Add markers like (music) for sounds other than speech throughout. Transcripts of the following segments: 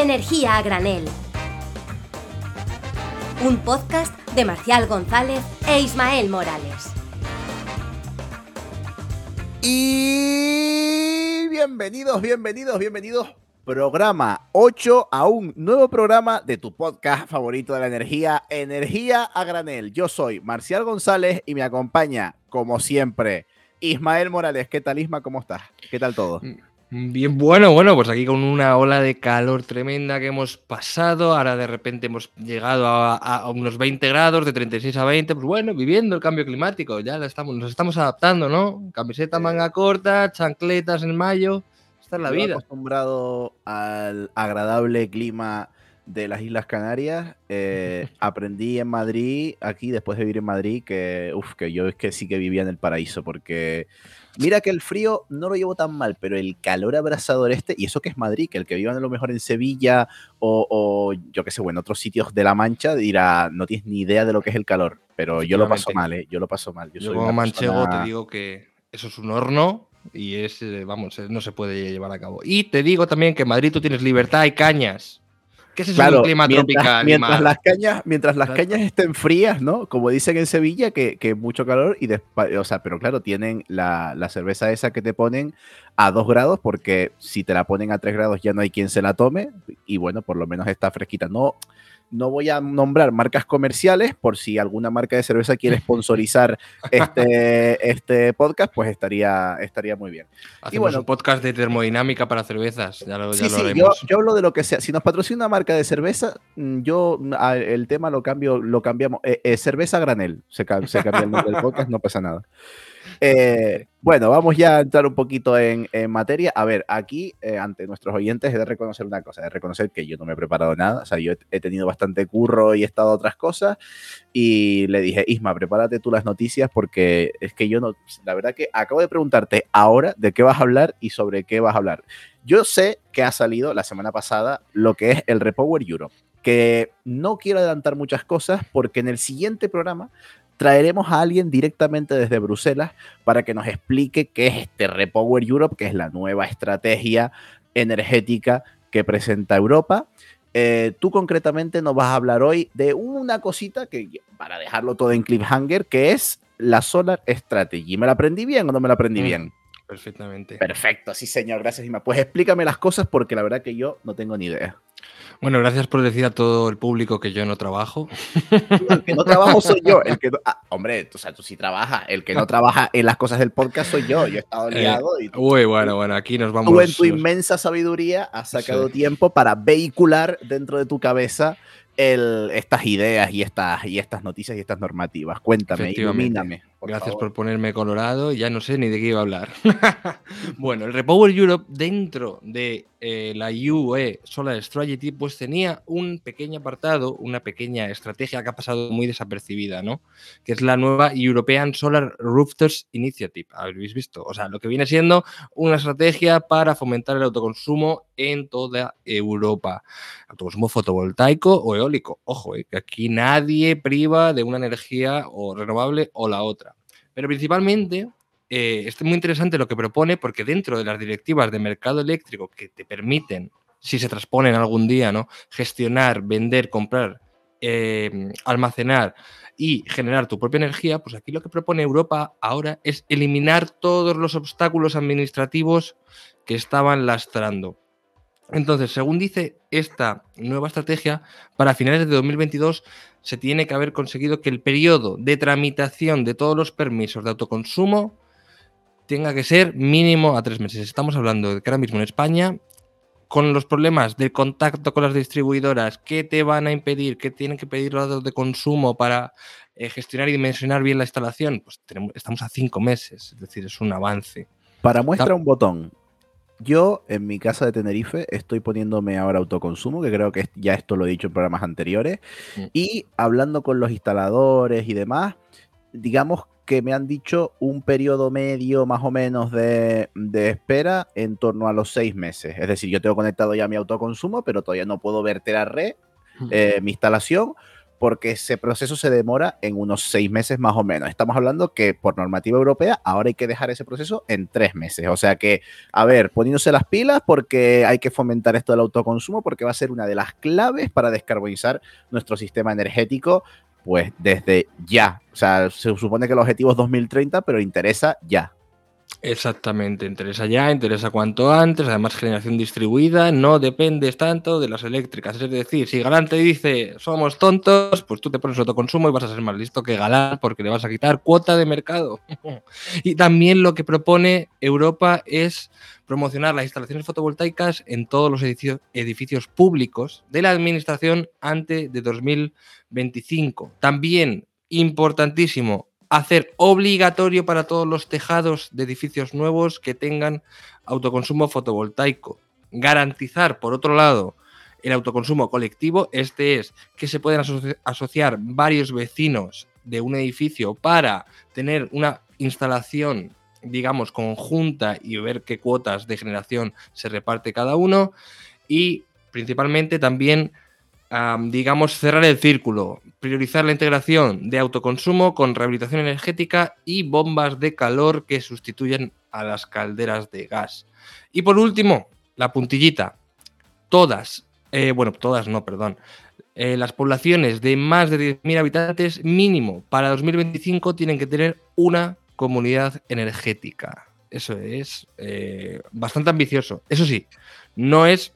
Energía a Granel. Un podcast de Marcial González e Ismael Morales. Y bienvenidos, bienvenidos, bienvenidos. Programa 8 a un nuevo programa de tu podcast favorito de la energía, Energía a Granel. Yo soy Marcial González y me acompaña, como siempre, Ismael Morales. ¿Qué tal, Isma? ¿Cómo estás? ¿Qué tal todo? Bien, bueno, bueno, pues aquí con una ola de calor tremenda que hemos pasado, ahora de repente hemos llegado a, unos 20 grados, de 36 a 20, pues bueno, viviendo el cambio climático, ya estamos, nos estamos adaptando, ¿no? Camiseta manga corta, chancletas en mayo, esta es la vida. acostumbrado al agradable clima de las Islas Canarias, eh, (laughs) aprendí en Madrid, aquí después de vivir en Madrid, que, uf, que yo es que sí que vivía en el paraíso, porque Mira que el frío no lo llevo tan mal, pero el calor abrasador este, y eso que es Madrid, que el que viva a lo mejor en Sevilla o, yo qué sé, bueno, en otros sitios de La Mancha dirá, no tienes ni idea de lo que es el calor, pero yo lo paso mal, ¿eh? Yo lo paso mal. Yo, como manchego te digo que eso es un horno y es, eh, vamos, no se puede llevar a cabo. Y te digo también que en Madrid tú tienes libertad y cañas. ¿Qué es eso clima tropical? Mientras las, cañas, mientras las cañas estén frías, ¿no? Como dicen en Sevilla, que, que mucho calor, y o sea, pero claro, tienen la, la, cerveza esa que te ponen a 2 grados, porque si te la ponen a 3 grados ya no hay quien se la tome, y bueno, por lo menos está fresquita. No, no voy a nombrar marcas comerciales por si alguna marca de cerveza quiere (laughs) sponsorizar este, este podcast, pues estaría, estaría muy bien. Hacemos y bueno, un podcast de termodinámica para cervezas. Ya lo, sí, sí, yo, hablo de lo que sea. Si nos patrocina una marca de cerveza, mm, yo el tema lo cambio, lo cambiamos. Eh, eh, cerveza granel. Se, se cambia el nombre del podcast, no pasa nada. Eh, bueno, vamos ya a entrar un poquito en, materia. A ver, aquí, eh, ante nuestros oyentes, he de reconocer una cosa, he de reconocer que yo no me he preparado nada. O sea, yo he, tenido bastante curro y he estado otras cosas. Y le dije, Isma, prepárate tú las noticias porque es que yo no, la verdad que acabo de preguntarte ahora de qué vas a hablar y sobre qué vas a hablar. Yo sé que ha salido la semana pasada lo que es el Repower Europe que no quiero adelantar muchas cosas porque en el siguiente programa traeremos a alguien directamente desde Bruselas para que nos explique qué es este Repower Europe, que es la nueva estrategia energética que presenta Europa. Eh, tú concretamente nos vas a hablar hoy de una cosita que, para dejarlo todo en cliffhanger, que es la Solar Strategy. ¿Me la aprendí bien o no me la aprendí mm, bien? Perfectamente. Perfecto, sí señor, gracias Ima. Pues explícame las cosas porque la verdad que yo no tengo ni idea. Bueno, gracias por decir a todo el público que yo no trabajo. El que no trabajo soy yo. El que ah, hombre, o sea, tú sí trabajas. El que no trabaja en las cosas del podcast soy yo. Yo he estado (laughs) eh, liado. uy, bueno, bueno, aquí nos vamos. Tú en tu inmensa sabiduría has sacado tiempo para vehicular dentro de tu cabeza estas ideas y estas, y estas noticias y estas normativas. Cuéntame, ilumíname. Gracias por ponerme colorado, ya no sé ni de qué iba a hablar. (laughs) bueno, el Repower Europe dentro de eh, la UE Solar Strategy pues tenía un pequeño apartado, una pequeña estrategia que ha pasado muy desapercibida, ¿no? Que es la nueva European Solar Rooftops Initiative. ¿Habéis visto? O sea, lo que viene siendo una estrategia para fomentar el autoconsumo en toda Europa. Autoconsumo fotovoltaico o eólico. Ojo, eh, que aquí nadie priva de una energía o renovable o la otra. Pero principalmente eh, es muy interesante lo que propone porque dentro de las directivas de mercado eléctrico que te permiten, si se transponen algún día, ¿no? gestionar, vender, comprar, eh, almacenar y generar tu propia energía, pues aquí lo que propone Europa ahora es eliminar todos los obstáculos administrativos que estaban lastrando. Entonces, según dice esta nueva estrategia, para finales de 2022 se tiene que haber conseguido que el periodo de tramitación de todos los permisos de autoconsumo tenga que ser mínimo a tres meses. Estamos hablando de que ahora mismo en España, con los problemas de contacto con las distribuidoras, que te van a impedir, que tienen que pedir los datos de consumo para eh, gestionar y dimensionar bien la instalación, pues estamos a cinco meses, es decir, es un avance. Para muestra un botón, yo en mi casa de Tenerife estoy poniéndome ahora autoconsumo, que creo que ya esto lo he dicho en programas anteriores, mm. y hablando con los instaladores y demás, digamos que me han dicho un periodo medio más o menos de, espera en torno a los seis meses. Es decir, yo tengo conectado ya mi autoconsumo, pero todavía no puedo verter a red mm. eh, mi instalación porque ese proceso se demora en unos seis meses más o menos. Estamos hablando que por normativa europea ahora hay que dejar ese proceso en tres meses. O sea que, a ver, poniéndose las pilas porque hay que fomentar esto del autoconsumo porque va a ser una de las claves para descarbonizar nuestro sistema energético pues desde ya. O sea, se supone que el objetivo es 2030, pero interesa ya. Exactamente, interesa ya, interesa cuanto antes, además generación distribuida, no dependes tanto de las eléctricas. Es decir, si Galán te dice somos tontos, pues tú te pones autoconsumo y vas a ser más listo que Galán porque le vas a quitar cuota de mercado. (laughs) y también lo que propone Europa es promocionar las instalaciones fotovoltaicas en todos los edificios, edificios públicos de la administración antes de 2025. También importantísimo, hacer obligatorio para todos los tejados de edificios nuevos que tengan autoconsumo fotovoltaico. Garantizar, por otro lado, el autoconsumo colectivo. Este es que se pueden asociar varios vecinos de un edificio para tener una instalación, digamos, conjunta y ver qué cuotas de generación se reparte cada uno. Y principalmente también digamos, cerrar el círculo, priorizar la integración de autoconsumo con rehabilitación energética y bombas de calor que sustituyen a las calderas de gas. Y por último, la puntillita. Todas, eh, bueno, todas no, perdón. Eh, las poblaciones de más de 10.000 habitantes mínimo para 2025 tienen que tener una comunidad energética. Eso es eh, bastante ambicioso. Eso sí, no es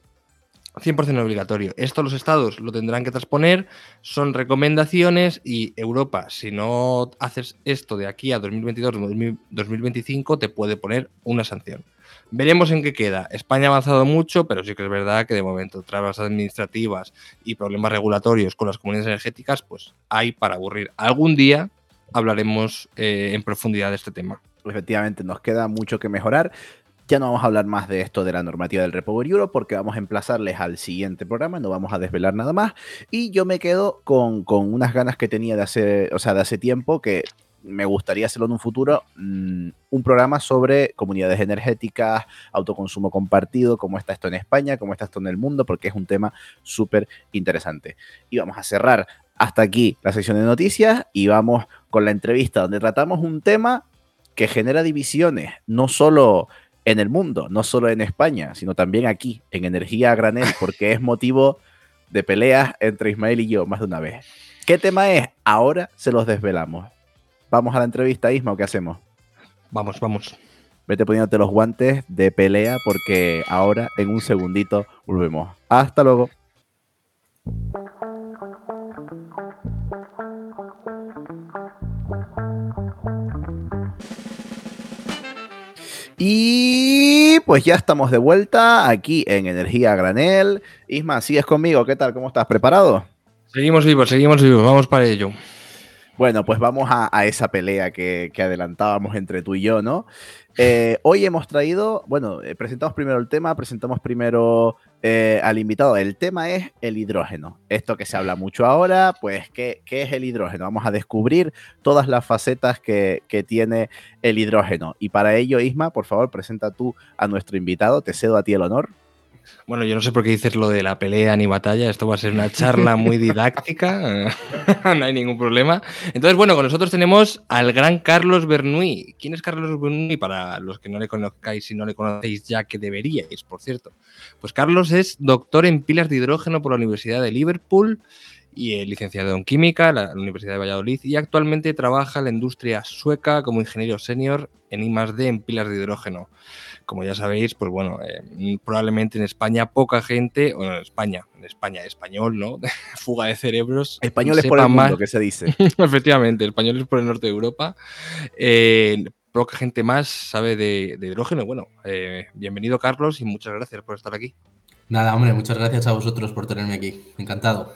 100% obligatorio. Esto los estados lo tendrán que transponer, son recomendaciones y Europa, si no haces esto de aquí a 2022-2025, te puede poner una sanción. Veremos en qué queda. España ha avanzado mucho, pero sí que es verdad que de momento trabas administrativas y problemas regulatorios con las comunidades energéticas, pues hay para aburrir. Algún día hablaremos eh, en profundidad de este tema. Efectivamente, nos queda mucho que mejorar. Ya no vamos a hablar más de esto de la normativa del Repower Euro porque vamos a emplazarles al siguiente programa, no vamos a desvelar nada más. Y yo me quedo con, unas ganas que tenía de hace, o sea, de hace tiempo que me gustaría hacerlo en un futuro, mm, un programa sobre comunidades energéticas, autoconsumo compartido, cómo está esto en España, cómo está esto en el mundo, porque es un tema súper interesante. Y vamos a cerrar hasta aquí la sección de noticias y vamos con la entrevista donde tratamos un tema que genera divisiones, no solo en el mundo, no solo en España, sino también aquí, en Energía Granel, (laughs) porque es motivo de peleas entre Ismael y yo más de una vez. ¿Qué tema es? Ahora se los desvelamos. ¿Vamos a la entrevista, Isma, o qué hacemos? Vamos, vamos. Vete poniéndote los guantes de pelea porque ahora en un segundito volvemos. Hasta luego. Y pues ya estamos de vuelta aquí en Energía Granel. Isma, ¿sigues conmigo? ¿Qué tal? ¿Cómo estás? ¿Preparado? Seguimos vivos, seguimos vivos, vamos para ello. Bueno, pues vamos a, esa pelea que, adelantábamos entre tú y yo, ¿no? Eh, hoy hemos traído, bueno, eh, presentamos primero el tema, presentamos primero eh, al invitado. El tema es el hidrógeno. Esto que se habla mucho ahora, pues, ¿qué, es el hidrógeno? Vamos a descubrir todas las facetas que, que, tiene el hidrógeno. Y para ello, Isma, por favor, presenta tú a nuestro invitado. Te cedo a ti el honor. Bueno, yo no sé por qué dices lo de la pelea ni batalla, esto va a ser una charla muy didáctica, (laughs) no hay ningún problema. Entonces, bueno, con nosotros tenemos al gran Carlos Bernuy. ¿Quién es Carlos Bernuy? Para los que no le conozcáis y no le conocéis ya, que deberíais, por cierto. Pues Carlos es doctor en pilas de hidrógeno por la Universidad de Liverpool y licenciado en química en la Universidad de Valladolid y actualmente trabaja en la industria sueca como ingeniero senior en I+D en pilas de hidrógeno como ya sabéis, pues bueno, eh, probablemente en España poca gente, o en España, en España, español, ¿no? (laughs) Fuga de cerebros. Español es por el mundo, que se dice. (laughs) Efectivamente, español es por el norte de Europa. Eh, poca gente más sabe de, hidrógeno. Bueno, eh, bienvenido Carlos y muchas gracias por estar aquí. Nada, hombre, muchas gracias a vosotros por tenerme aquí. Encantado.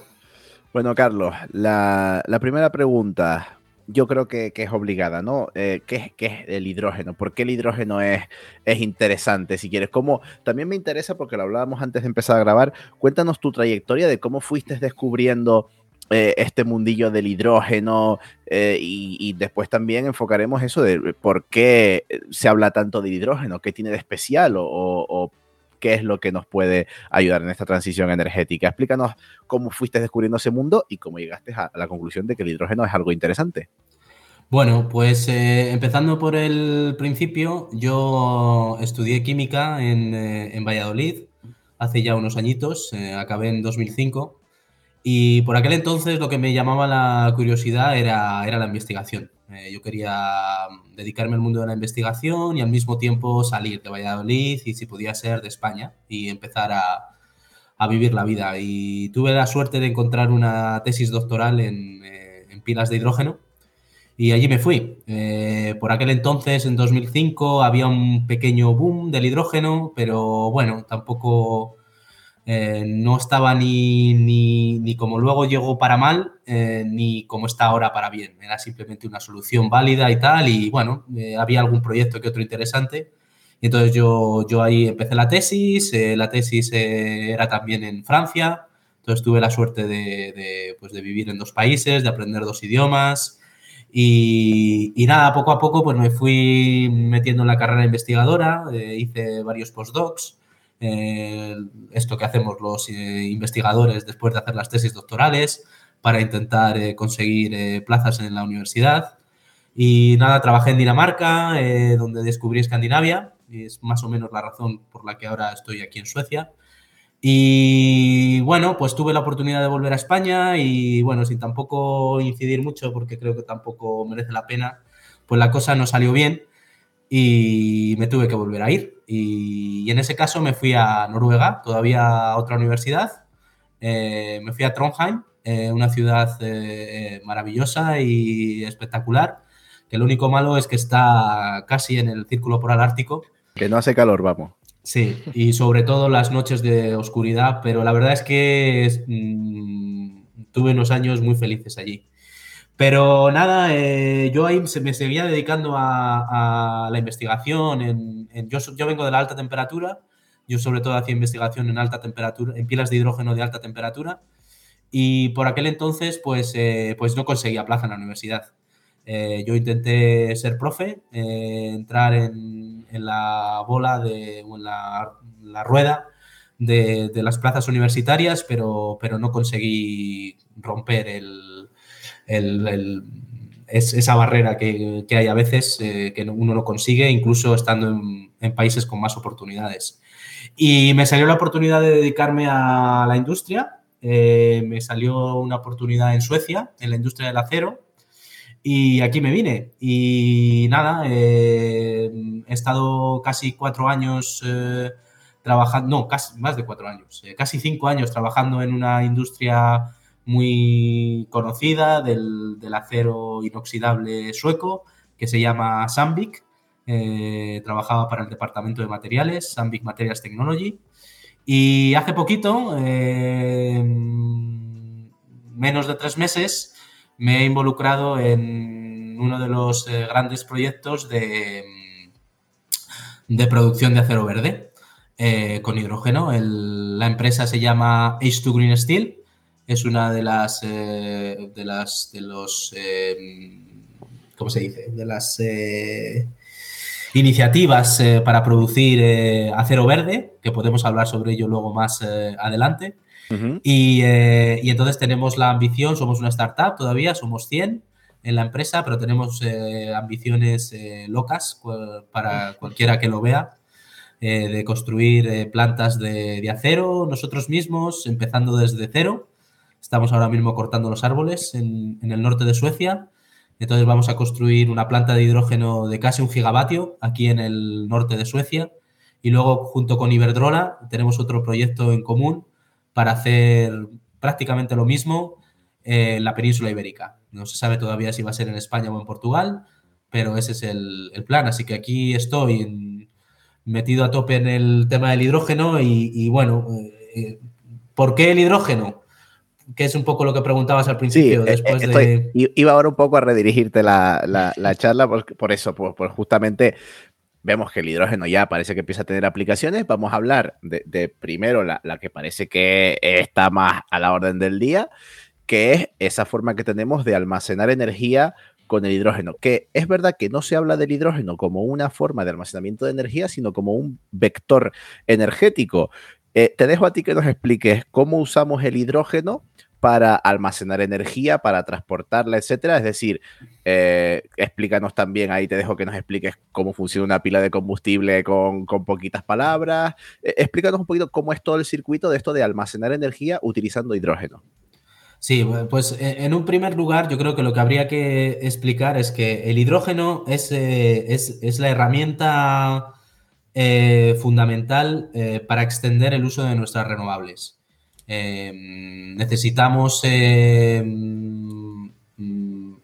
Bueno, Carlos, la, la primera pregunta yo creo que, es obligada, ¿no? Eh, ¿qué, es el hidrógeno? ¿Por qué el hidrógeno es, es interesante? Si quieres, como también me interesa porque lo hablábamos antes de empezar a grabar, cuéntanos tu trayectoria de cómo fuiste descubriendo eh, este mundillo del hidrógeno eh, y, después también enfocaremos eso de por qué se habla tanto del hidrógeno, qué tiene de especial o, qué es lo que nos puede ayudar en esta transición energética. Explícanos cómo fuiste descubriendo ese mundo y cómo llegaste a la conclusión de que el hidrógeno es algo interesante. Bueno, pues eh, empezando por el principio, yo estudié química en, eh, Valladolid hace ya unos añitos, eh, acabé en 2005 y por aquel entonces lo que me llamaba la curiosidad era, era la investigación. Yo quería dedicarme al mundo de la investigación y al mismo tiempo salir de Valladolid y si podía ser de España y empezar a, a vivir la vida. Y tuve la suerte de encontrar una tesis doctoral en, en pilas de hidrógeno y allí me fui. Eh, por aquel entonces, en 2005, había un pequeño boom del hidrógeno, pero bueno, tampoco eh, no estaba ni, ni, como luego llegó para mal, eh, ni como está ahora para bien. Era simplemente una solución válida y tal, y bueno, había algún proyecto que otro interesante. Y entonces yo, yo ahí empecé la tesis, la tesis era también en Francia, entonces tuve la suerte de, de, pues de vivir en dos países, de aprender dos idiomas, y, nada, poco a poco pues me fui metiendo en la carrera investigadora, eh, hice varios postdocs, eh, esto que hacemos los eh, investigadores después de hacer las tesis doctorales para intentar conseguir plazas en la universidad. Y nada, trabajé en Dinamarca, donde descubrí Escandinavia, y es más o menos la razón por la que ahora estoy aquí en Suecia. Y bueno, pues tuve la oportunidad de volver a España y bueno, sin tampoco incidir mucho, porque creo que tampoco merece la pena, pues la cosa no salió bien y me tuve que volver a ir. Y, en ese caso me fui a Noruega, todavía a otra universidad. Eh, me fui a Trondheim, eh, una ciudad eh, maravillosa y espectacular, que lo único malo es que está casi en el círculo polar ártico. Que no hace calor, vamos. Sí, y sobre todo las noches de oscuridad, pero la verdad es que mm, tuve unos años muy felices allí. Pero nada, eh, yo ahí me seguía dedicando a, la investigación. En, yo, yo, vengo de la alta temperatura, yo sobre todo hacía investigación en alta temperatura, en pilas de hidrógeno de alta temperatura, y por aquel entonces pues, eh, pues no conseguía plaza en la universidad. Eh, yo intenté ser profe, entrar en, en la bola de, o en la, rueda de, las plazas universitarias, pero, pero no conseguí romper el, esa barrera que, hay a veces eh, que uno no consigue, incluso estando en, países con más oportunidades. Y me salió la oportunidad de dedicarme a la industria. Eh, me salió una oportunidad en Suecia, en la industria del acero, y aquí me vine. Y nada, eh, he estado casi cuatro años trabajando, no, casi más de cuatro años, casi cinco años trabajando en una industria muy conocida del, acero inoxidable sueco que se llama Sandvik. trabajaba para el departamento de materiales, Sandvik Materials Technology. Y hace poquito, menos de tres meses, me he involucrado en uno de los eh, grandes proyectos de, de, producción de acero verde eh, con hidrógeno. la empresa se llama H2 Green Steel. Es una de las, eh, de las, de los, ¿cómo se dice? De las iniciativas para producir acero verde, que podemos hablar sobre ello luego más adelante. Eh, y, entonces tenemos la ambición, somos una startup todavía, somos 100 en la empresa, pero tenemos eh, ambiciones eh, locas para cualquiera que lo vea, de construir plantas de, acero nosotros mismos, empezando desde cero. Estamos ahora mismo cortando los árboles en, el norte de Suecia. Entonces vamos a construir una planta de hidrógeno de casi un gigavatio aquí en el norte de Suecia. Y luego, junto con Iberdrola, tenemos otro proyecto en común para hacer prácticamente lo mismo en la península ibérica. No se sabe todavía si va a ser en España o en Portugal, pero ese es el, plan. Así que aquí estoy metido a tope en el tema del hidrógeno y, bueno, eh, ¿por qué el hidrógeno? Que es un poco lo que preguntabas al principio. Sí, eh, después de... Iba ahora un poco a redirigirte la, charla por, eso, por, justamente vemos que el hidrógeno ya parece que empieza a tener aplicaciones. Vamos a hablar de, primero la, que parece que está más a la orden del día, que es esa forma que tenemos de almacenar energía con el hidrógeno, que es verdad que no se habla del hidrógeno como una forma de almacenamiento de energía, sino como un vector energético. Eh, te dejo a ti que nos expliques cómo usamos el hidrógeno para almacenar energía, para transportarla, etcétera. Es decir, eh, explícanos también, ahí te dejo que nos expliques cómo funciona una pila de combustible con, poquitas palabras. Eh, explícanos un poquito cómo es todo el circuito de esto de almacenar energía utilizando hidrógeno. Sí, pues e, en un primer lugar yo creo que lo que habría que explicar es que el hidrógeno es, eh, es, la herramienta fundamental para extender el uso de nuestras renovables. Em, necesitamos em,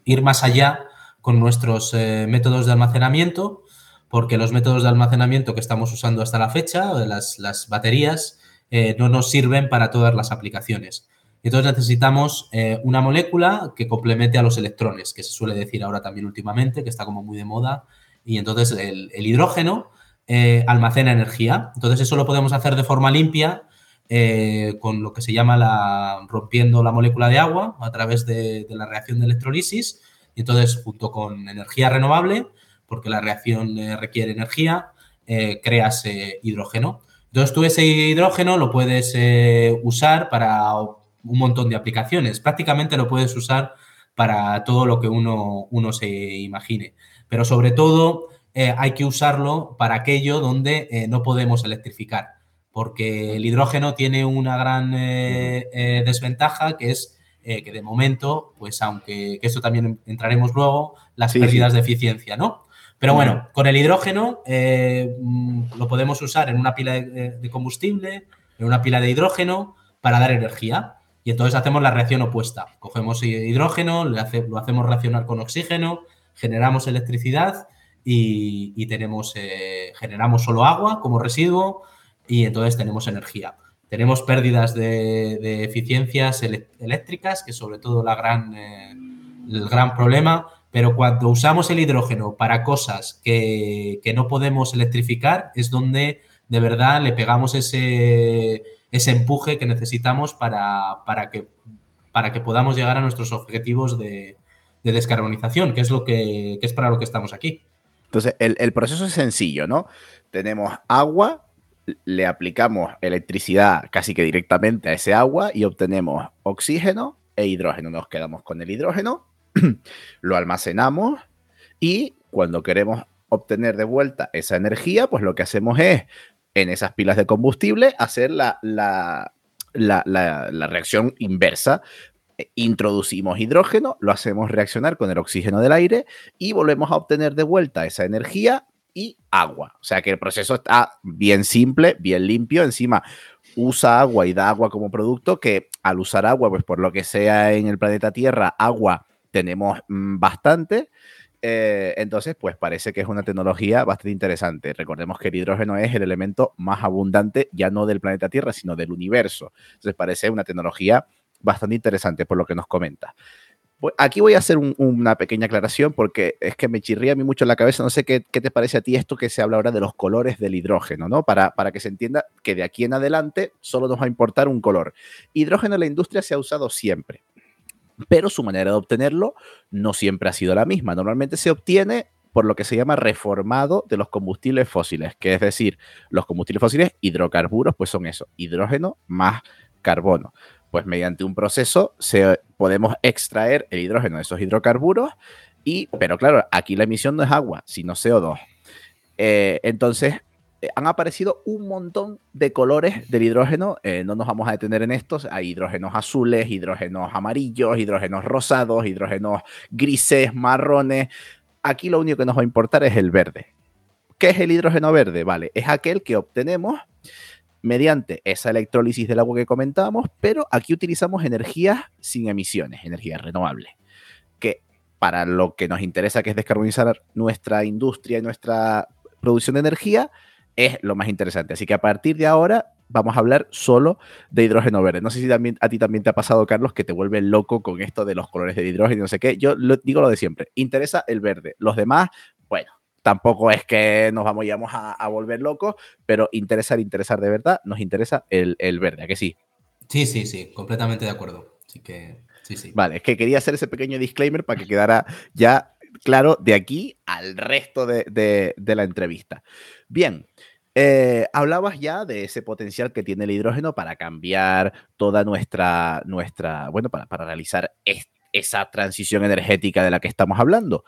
ir más allá con nuestros eh, métodos de almacenamiento, porque los métodos de almacenamiento que estamos usando hasta la fecha, las, baterías, eh, no nos sirven para todas las aplicaciones. Entonces necesitamos eh, una molécula que complemente a los electrones, que se suele decir ahora también últimamente, que está como muy de moda. Y entonces el hidrógeno almacena energía. Entonces eso lo podemos hacer de forma limpia eh, con lo que se llama la, rompiendo la molécula de agua a través de, la reacción de electrolisis. Y entonces, junto con energía renovable, porque la reacción eh, requiere energía, eh, creas hidrógeno. Entonces, tú ese hidrógeno lo puedes usar para un montón de aplicaciones. Prácticamente lo puedes usar para todo lo que uno, uno se imagine. Pero sobre todo hay que usarlo para aquello donde no podemos electrificar porque el hidrógeno tiene una gran eh, eh, desventaja que es eh, que de momento, pues aunque que esto también entraremos luego, las pérdidas de eficiencia, ¿no? Pero bueno, con el hidrógeno mm, lo podemos usar en una pila de, combustible, en una pila de hidrógeno, para dar energía. Y entonces hacemos la reacción opuesta. Cogemos hidrógeno, lo hacemos reaccionar con oxígeno, generamos electricidad y, tenemos, generamos solo agua como residuo, y entonces tenemos energía. Tenemos pérdidas de, eficiencias eléctricas, que sobre todo la gran, eh, el gran problema, pero cuando usamos el hidrógeno para cosas que, no podemos electrificar, es donde de verdad le pegamos ese, ese empuje que necesitamos para, para, que, para que podamos llegar a nuestros objetivos de, descarbonización, que es, lo que, es para lo que estamos aquí. Entonces, el, proceso es sencillo, ¿no? Tenemos agua, le aplicamos electricidad casi que directamente a ese agua y obtenemos oxígeno e hidrógeno. Nos quedamos con el hidrógeno, (clears throat) lo almacenamos y cuando queremos obtener de vuelta esa energía, pues lo que hacemos es en esas pilas de combustible hacer la, la, la reacción inversa. Introducimos hidrógeno, lo hacemos reaccionar con el oxígeno del aire y volvemos a obtener de vuelta esa energía y agua. O sea que el proceso está bien simple, bien limpio. Encima usa agua y da agua como producto que al usar agua, pues por lo que sea en el planeta Tierra, agua tenemos mm, bastante. Eh, entonces, pues parece que es una tecnología bastante interesante. Recordemos que el hidrógeno es el elemento más abundante, ya no del planeta Tierra, sino del universo. Entonces, parece una tecnología bastante interesante por lo que nos comenta. Aquí voy a hacer una pequeña aclaración porque es que me chirría a mí mucho la cabeza. No sé qué, te parece a ti esto que se habla ahora de los colores del hidrógeno, ¿no? Para, para que se entienda que de aquí en adelante solo nos va a importar un color. Hidrógeno en la industria se ha usado siempre, pero su manera de obtenerlo no siempre ha sido la misma. Normalmente se obtiene por lo que se llama reformado de los combustibles fósiles, que es decir, los combustibles fósiles hidrocarburos, pues son eso, hidrógeno más carbono pues mediante un proceso se, podemos extraer el hidrógeno de esos hidrocarburos, y, pero claro, aquí la emisión no es agua, sino CO2. Eh, entonces, eh, han aparecido un montón de colores del hidrógeno, eh, no nos vamos a detener en estos, hay hidrógenos azules, hidrógenos amarillos, hidrógenos rosados, hidrógenos grises, marrones. Aquí lo único que nos va a importar es el verde. ¿Qué es el hidrógeno verde? Vale, es aquel que obtenemos mediante esa electrólisis del agua que comentábamos, pero aquí utilizamos energías sin emisiones, energías renovables, que para lo que nos interesa, que es descarbonizar nuestra industria y nuestra producción de energía, es lo más interesante. Así que a partir de ahora vamos a hablar solo de hidrógeno verde. No sé si también, a ti también te ha pasado, Carlos, que te vuelve loco con esto de los colores de hidrógeno no sé qué. Yo digo lo de siempre, interesa el verde. Los demás, bueno, tampoco es que nos vamos, a, a volver locos, pero interesar, interesar de verdad, nos interesa el, verde, ¿a que sí? Sí, sí, sí, completamente de acuerdo. Así que, sí, sí. Vale, es que quería hacer ese pequeño disclaimer para que quedara ya claro de aquí al resto de, la entrevista. Bien, eh, hablabas ya de ese potencial que tiene el hidrógeno para cambiar toda nuestra, nuestra bueno, para, para realizar esa transición energética de la que estamos hablando.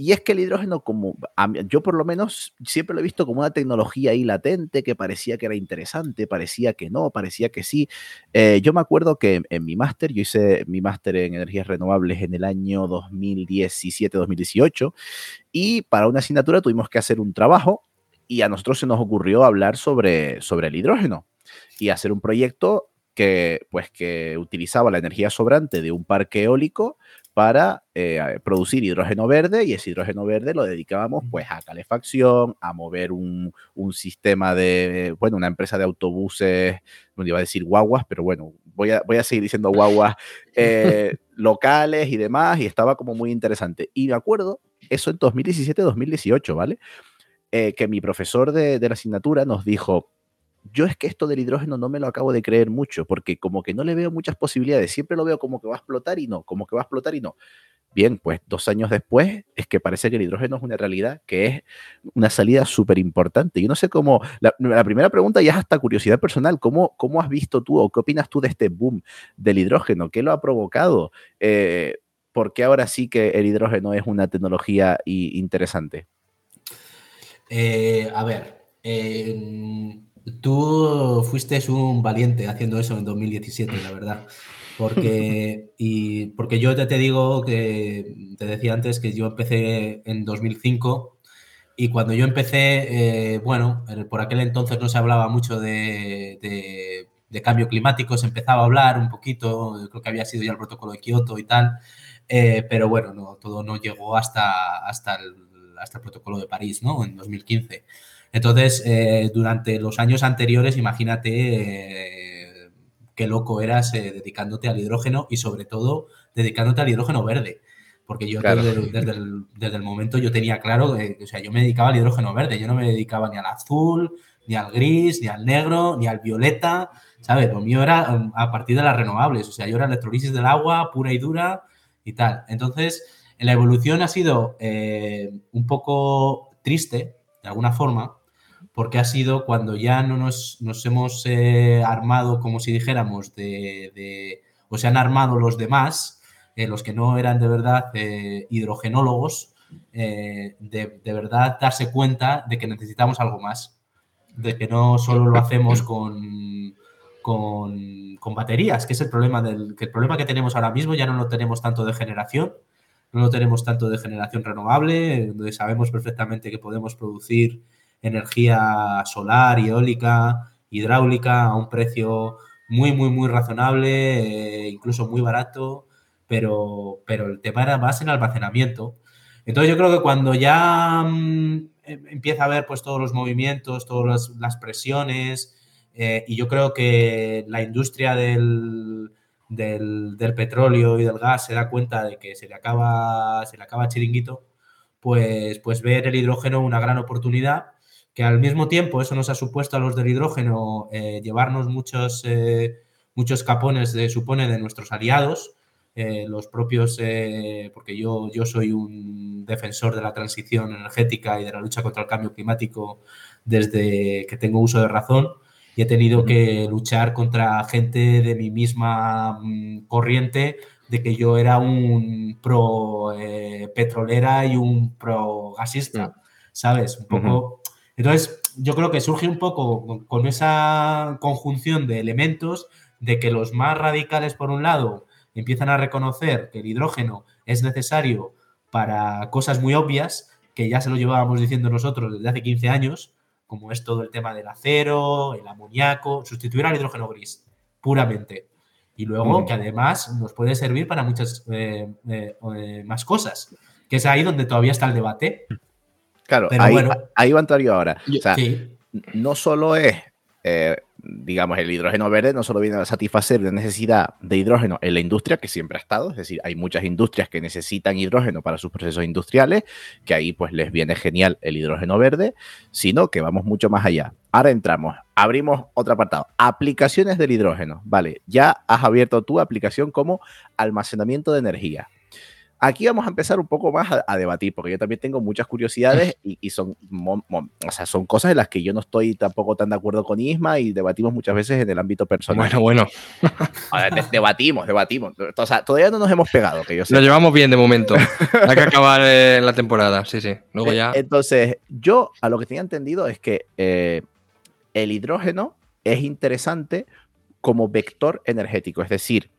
Y es que el hidrógeno, como yo por lo menos siempre lo he visto como una tecnología ahí latente que parecía que era interesante, parecía que no, parecía que sí. Eh, yo me acuerdo que en, mi máster, yo hice mi máster en energías renovables en el año 2017-2018 y para una asignatura tuvimos que hacer un trabajo y a nosotros se nos ocurrió hablar sobre, sobre el hidrógeno y hacer un proyecto que, pues, que utilizaba la energía sobrante de un parque eólico para eh, producir hidrógeno verde y ese hidrógeno verde lo dedicábamos pues a calefacción, a mover un, sistema de, bueno, una empresa de autobuses, no iba a decir guaguas, pero bueno, voy a, voy a seguir diciendo guaguas (laughs) eh, locales y demás y estaba como muy interesante. Y me acuerdo, eso en 2017-2018, ¿vale? Eh, que mi profesor de, de la asignatura nos dijo, yo es que esto del hidrógeno no me lo acabo de creer mucho, porque como que no le veo muchas posibilidades, siempre lo veo como que va a explotar y no, como que va a explotar y no. Bien, pues dos años después es que parece que el hidrógeno es una realidad, que es una salida súper importante. Yo no sé cómo, la, primera pregunta ya es hasta curiosidad personal, ¿cómo, ¿cómo has visto tú o qué opinas tú de este boom del hidrógeno? ¿Qué lo ha provocado? Eh, ¿Por qué ahora sí que el hidrógeno es una tecnología interesante? Eh, a ver, Tú fuiste un valiente haciendo eso en 2017, la verdad. Porque, (laughs) y, porque yo te, te digo que, te decía antes que yo empecé en 2005 y cuando yo empecé, eh, bueno, por aquel entonces no se hablaba mucho de, de, cambio climático, se empezaba a hablar un poquito, creo que había sido ya el protocolo de Kioto y tal, eh, pero bueno, no, todo no llegó hasta, hasta, el, hasta el protocolo de París, ¿no? En 2015. Entonces, eh, durante los años anteriores, imagínate eh, qué loco eras eh, dedicándote al hidrógeno y sobre todo dedicándote al hidrógeno verde. Porque yo desde, el, momento yo tenía claro, o sea, yo me dedicaba al hidrógeno verde, yo no me dedicaba ni al azul, ni al gris, ni al negro, ni al violeta, ¿sabes? Lo mío era um, a partir de las renovables, o sea, yo era electrolisis del agua pura y dura y tal. Entonces, la evolución ha sido un poco triste, de alguna forma, porque ha sido cuando ya no nos, hemos eh, armado, como si dijéramos, de, o se han armado los demás, eh, los que no eran de verdad eh, hidrogenólogos, de, verdad darse cuenta de que necesitamos algo más, de que no solo lo hacemos (clears throat) con, con, baterías, que es el problema, del, que el problema que tenemos ahora mismo, ya no lo tenemos tanto de generación, no lo tenemos tanto de generación renovable, donde sabemos perfectamente que podemos producir energía solar, eólica, hidráulica a un precio muy, muy, muy razonable, eh, incluso muy barato, pero, pero el tema era más en almacenamiento. Entonces yo creo que cuando ya mm, em, empieza a haber pues todos los movimientos, todas las, presiones, eh, y yo creo que la industria del, del, del, petróleo y del gas se da cuenta de que se le acaba, se le acaba chiringuito, pues, pues ver el hidrógeno una gran oportunidad que al mismo tiempo eso nos ha supuesto a los del hidrógeno eh, llevarnos muchos, eh, muchos capones, de, supone, de nuestros aliados, eh, los propios, porque yo, yo soy un defensor de la transición energética y de la lucha contra el cambio climático desde que tengo uso de razón y he tenido que luchar contra gente de mi misma mm, corriente de que yo era un pro petrolera y un pro gasista, ¿sabes? Un poco... Entonces, yo creo que surge un poco con esa conjunción de elementos de que los más radicales, por un lado, empiezan a reconocer que el hidrógeno es necesario para cosas muy obvias, que ya se lo llevábamos diciendo nosotros desde hace 15 años, como es todo el tema del acero, el amoníaco, sustituir al hidrógeno gris, puramente. Y luego que además nos puede servir para muchas eh, eh, eh, más cosas, que es ahí donde todavía está el debate. Claro, ahí, ahí, va a entrar yo ahora. o sea, no solo es, eh, digamos, el hidrógeno verde, no solo viene a satisfacer la necesidad de hidrógeno en la industria, que siempre ha estado, es decir, hay muchas industrias que necesitan hidrógeno para sus procesos industriales, que ahí pues les viene genial el hidrógeno verde, sino que vamos mucho más allá. Ahora entramos, abrimos otro apartado, aplicaciones del hidrógeno, vale, ya has abierto tu aplicación como almacenamiento de energía. Aquí vamos a empezar un poco más a, debatir, porque yo también tengo muchas curiosidades (laughs) y, son, o sea, son cosas en las que yo no estoy tampoco tan de acuerdo con Isma y debatimos muchas veces en el ámbito personal. Bueno, bueno. (laughs) debatimos, debatimos. O sea, todavía no nos hemos pegado, que yo sé. Lo llevamos bien de momento. (laughs) Hay que acabar eh, la temporada, sí, sí. Luego ya. Entonces, yo a lo que tenía entendido es que eh, el hidrógeno es interesante como vector energético, es decir,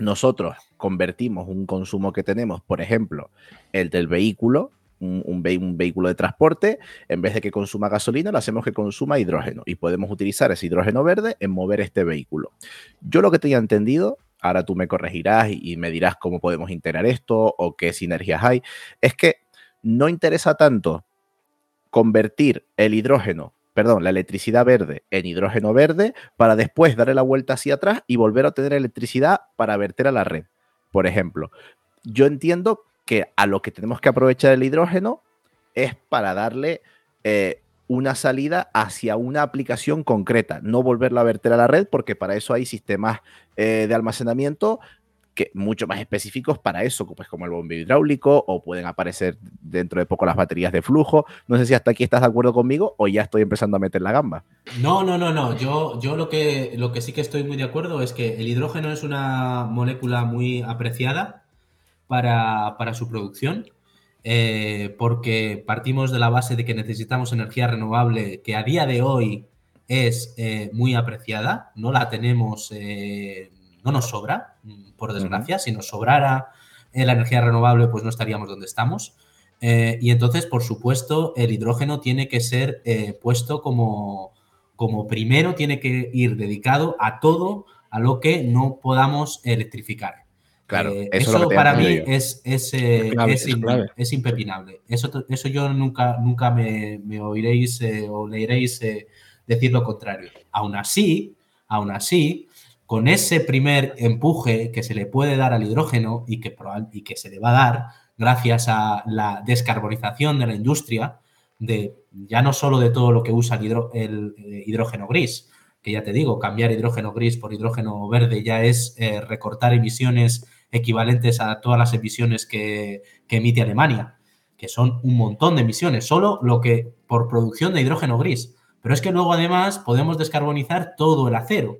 nosotros convertimos un consumo que tenemos, por ejemplo, el del vehículo, un, vehículo de transporte, en vez de que consuma gasolina, lo hacemos que consuma hidrógeno y podemos utilizar ese hidrógeno verde en mover este vehículo. Yo lo que tenía entendido, ahora tú me corregirás y, me dirás cómo podemos integrar esto o qué sinergias hay, es que no interesa tanto convertir el hidrógeno perdón, la electricidad verde en hidrógeno verde para después darle la vuelta hacia atrás y volver a tener electricidad para verter a la red por ejemplo. Yo entiendo que a lo que tenemos que aprovechar el hidrógeno es para darle eh, una salida hacia una aplicación concreta, no volverla a verter a la red, porque para eso hay sistemas eh, de almacenamiento mucho más específicos para eso, pues como el bombeo hidráulico o pueden aparecer dentro de poco las baterías de flujo. No sé si hasta aquí estás de acuerdo conmigo o ya estoy empezando a meter la gamba. No, no, no, no. Yo, yo lo, que, lo que sí que estoy muy de acuerdo es que el hidrógeno es una molécula muy apreciada para, su producción. Eh, porque partimos de la base de que necesitamos energía renovable que a día de hoy es eh, muy apreciada, no la tenemos eh, no nos sobra, mm, por desgracia. Si nos sobrara eh, la energía renovable, pues no estaríamos donde estamos. Eh, y entonces, por supuesto, el hidrógeno tiene que ser eh, puesto como, como primero, tiene que ir dedicado a todo a lo que no podamos electrificar. Claro, eso, para mí es, es, es, impepinable. Eso, eso yo nunca, nunca me, me oiréis o leeréis decir lo contrario. Aún así, aún así, con ese primer empuje que se le puede dar al hidrógeno y que, y que se le va a dar gracias a la descarbonización de la industria, de ya no solo de todo lo que usa el, eh, hidrógeno gris, que ya te digo, cambiar hidrógeno gris por hidrógeno verde ya es eh, recortar emisiones equivalentes a todas las emisiones que, que, emite Alemania, que son un montón de emisiones, solo lo que por producción de hidrógeno gris. Pero es que luego además podemos descarbonizar todo el acero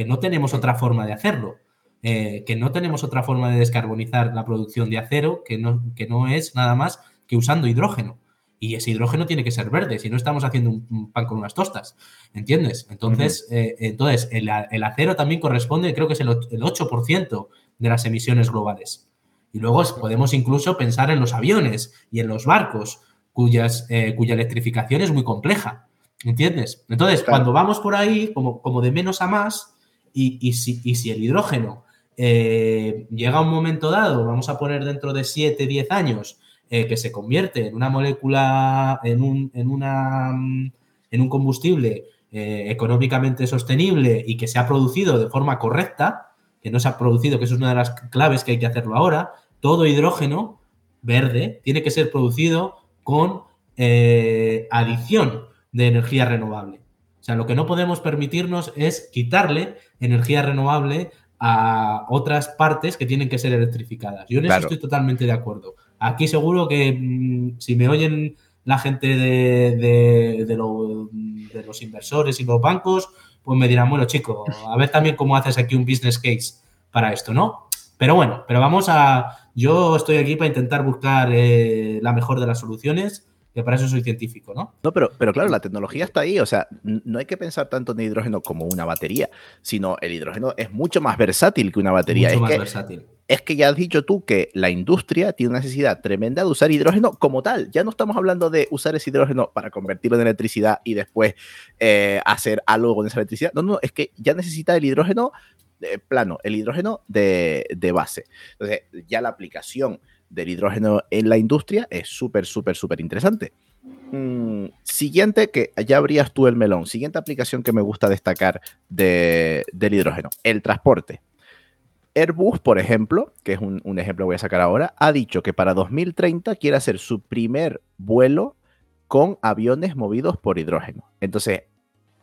que no tenemos otra forma de hacerlo, eh, que no tenemos otra forma de descarbonizar la producción de acero, que no, que no es nada más que usando hidrógeno. Y ese hidrógeno tiene que ser verde, si no estamos haciendo un, pan con unas tostas, ¿entiendes? Entonces, eh, entonces el, acero también corresponde, creo que es el, 8% de las emisiones globales. Y luego podemos incluso pensar en los aviones y en los barcos, cuyas, eh, cuya electrificación es muy compleja. ¿Entiendes? Entonces, cuando vamos por ahí, como, como de menos a más, y, si, el hidrógeno eh, llega a un momento dado, vamos a poner dentro de 7, 10 años, eh, que se convierte en una molécula, en un, un combustible eh, económicamente sostenible y que se ha producido de forma correcta, que no se ha producido, que eso es una de las claves que hay que hacerlo ahora, todo hidrógeno verde tiene que ser producido con adición de energía renovable. O sea, lo que no podemos permitirnos es quitarle energía renovable a otras partes que tienen que ser electrificadas. Yo en eso estoy totalmente de acuerdo. Aquí seguro que mm, si me oyen la gente de, de, los inversores y los bancos, pues me dirán, bueno, chico, a ver también cómo haces aquí un business case para esto, ¿no? Pero bueno, pero vamos a... Yo estoy aquí para intentar buscar eh, la mejor de las soluciones que para eso soy científico, ¿no? No, pero, pero claro, la tecnología está ahí, o sea, no hay que pensar tanto en el hidrógeno como una batería, sino el hidrógeno es mucho más versátil que una batería. Mucho es más que, versátil. Es que ya has dicho tú que la industria tiene una necesidad tremenda de usar hidrógeno como tal. Ya no estamos hablando de usar ese hidrógeno para convertirlo en electricidad y después eh, hacer algo con esa electricidad. No, no, es que ya necesita el hidrógeno de plano, el hidrógeno de, de base. Entonces, ya la aplicación del hidrógeno en la industria es súper, súper, súper interesante. Mm, siguiente, que ya abrías tú el melón. Siguiente aplicación que me gusta destacar del hidrógeno, el transporte. Airbus, por ejemplo, que es un, ejemplo que voy a sacar ahora, ha dicho que para 2030 quiere hacer su primer vuelo con aviones movidos por hidrógeno. Entonces,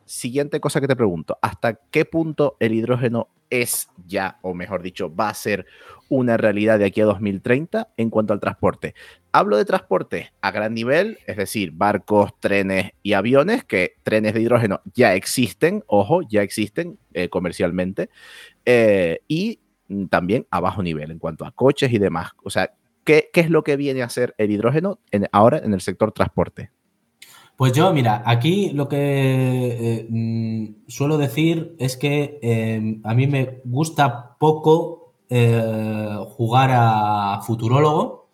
siguiente cosa que te pregunto, ¿hasta qué punto el hidrógeno es ya, o mejor dicho, va a ser una realidad de aquí a 2030 en cuanto al transporte? Hablo de transporte a gran nivel, es decir, barcos, trenes y aviones, que trenes de hidrógeno ya existen, ojo, ya existen eh, comercialmente, eh, y también a bajo nivel en cuanto a coches y demás. O sea, ¿qué, es lo que viene a ser el hidrógeno ahora en el sector transporte? Pues yo, mira, aquí lo que eh, mm, suelo decir es que em, a mí me gusta poco eh, jugar a futurólogo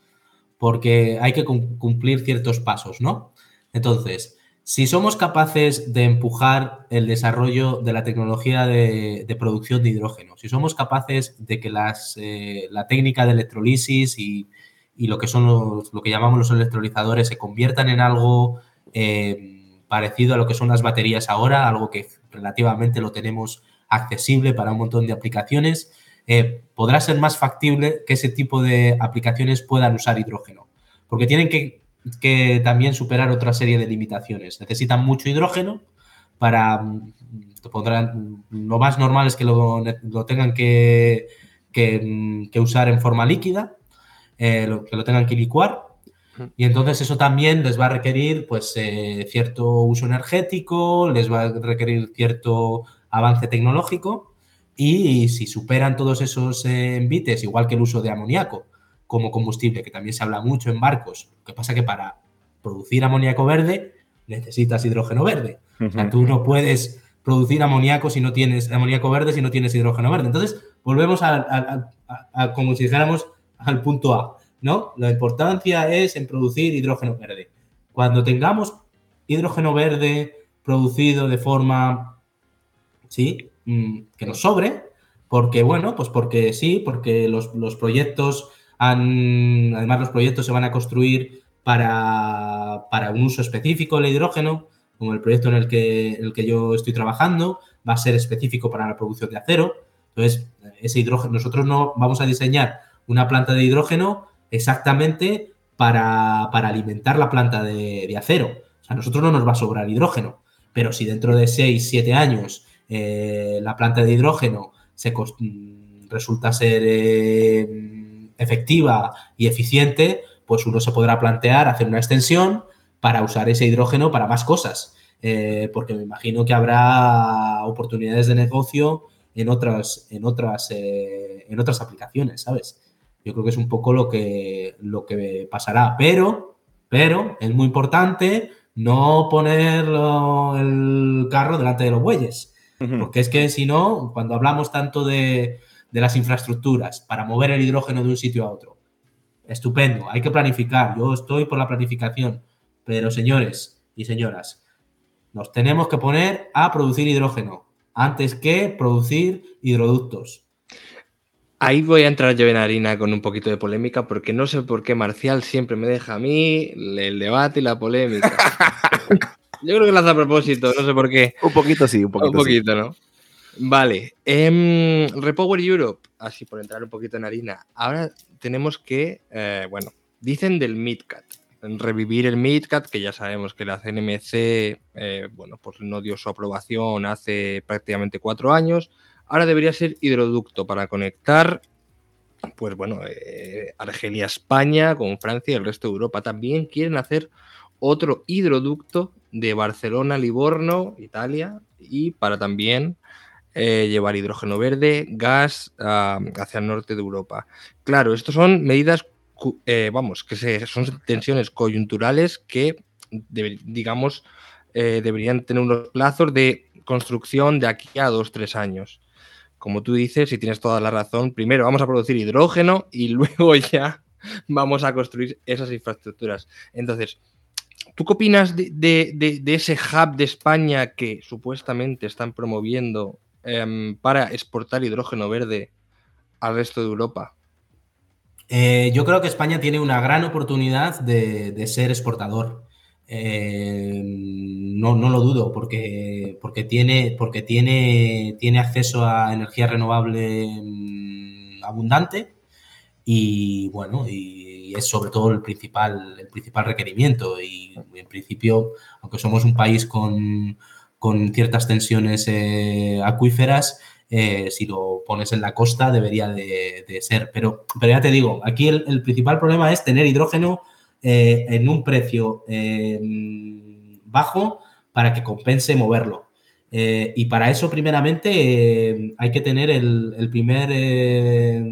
porque hay que cumplir ciertos pasos, ¿no? Entonces, si somos capaces de empujar el desarrollo de la tecnología de, producción de hidrógeno, si somos capaces de que las, eh, la técnica de electrolisis y, lo que son lo que llamamos los electrolizadores se conviertan en algo eh, parecido a lo que son las baterías ahora, algo que relativamente lo tenemos accesible para un montón de aplicaciones, eh, podrá ser más factible que ese tipo de aplicaciones puedan usar hidrógeno, porque tienen que, también superar otra serie de limitaciones. Necesitan mucho hidrógeno para, mm, lo más normal es que lo, tengan que, que, usar en forma líquida, eh, que lo tengan que licuar y entonces eso también les va a requerir pues eh, cierto uso energético, les va a requerir cierto avance tecnológico y, si superan todos esos eh, envites, igual que el uso de amoníaco como combustible, que también se habla mucho en barcos, lo que pasa que para producir amoníaco verde necesitas hidrógeno verde. O sea, tú no puedes producir amoníaco si no tienes amoníaco verde si no tienes hidrógeno verde. Entonces, volvemos a como si dijéramos al punto A ¿no? La importancia es en producir hidrógeno verde. Cuando tengamos hidrógeno verde producido de forma, ¿sí? Mm, que nos sobre, porque, bueno, pues porque sí, porque los, proyectos han, además los proyectos se van a construir para, un uso específico del hidrógeno, como el proyecto en el, que, en el que yo estoy trabajando, va a ser específico para la producción de acero. Entonces, ese hidrógeno, nosotros no vamos a diseñar una planta de hidrógeno exactamente para, alimentar la planta de, acero. O sea, a nosotros no nos va a sobrar hidrógeno, pero si dentro de 6, 7 años eh, la planta de hidrógeno se mm, resulta ser eh, efectiva y eficiente, pues uno se podrá plantear hacer una extensión para usar ese hidrógeno para más cosas. Eh, porque me imagino que habrá oportunidades de negocio en otras, en otras, en otras aplicaciones, ¿sabes? Yo creo que es un poco lo que, lo que pasará. Pero, pero es muy importante no poner el carro delante de los bueyes. Porque es que si no, cuando hablamos tanto de, de las infraestructuras para mover el hidrógeno de un sitio a otro, estupendo, hay que planificar. Yo estoy por la planificación. Pero señores y señoras, nos tenemos que poner a producir hidrógeno antes que producir hidroductos. Ahí voy a entrar yo en harina con un poquito de polémica porque no sé por qué Marcial siempre me deja a mí el debate y la polémica. (laughs) yo creo que lo hace a propósito, no sé por qué. Un poquito sí, un poquito. Un poquito, ¿no? Vale. Em, Repower Europe, así por entrar un poquito en harina. Ahora tenemos que, eh, bueno, dicen del MidCat. Revivir el MidCat, que ya sabemos que la CNMC, eh, bueno, pues no dio su aprobación hace prácticamente cuatro años Ahora debería ser hidroducto para conectar, pues bueno, eh, Argelia, España con Francia y el resto de Europa. También quieren hacer otro hidroducto de Barcelona, Livorno, Italia, y para también eh, llevar hidrógeno verde, gas hacia el norte de Europa. Claro, estas son medidas, eh, vamos, que son tensiones coyunturales que, digamos, deberían tener unos plazos de construcción de aquí a dos, tres años como tú dices, y tienes toda la razón, primero vamos a producir hidrógeno y (laughs) luego ya vamos a construir esas infraestructuras. Entonces, ¿tú qué opinas de, ese hub de España que supuestamente están promoviendo em, para exportar hidrógeno verde al resto de Europa? Eh, yo creo que España tiene una gran oportunidad de ser exportador. Eh, no, no, lo dudo, porque, porque, tiene, porque tiene, tiene acceso a energía renovable mm, abundante y bueno, y es sobre todo el principal, el principal requerimiento. Y en principio, aunque somos un país con, con ciertas tensiones acuíferas, si lo pones en la costa debería de, ser. Pero, pero ya te digo, aquí el, principal problema es tener hidrógeno en un precio bajo para que compense moverlo. Eh, y para eso, primeramente, eh, hay que tener el, primer eh,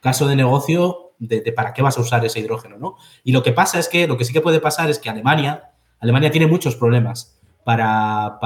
caso de negocio de, para qué vas a usar ese hidrógeno, ¿no? Y lo que pasa es que, lo que sí que puede pasar es que Alemania, Alemania tiene muchos problemas para,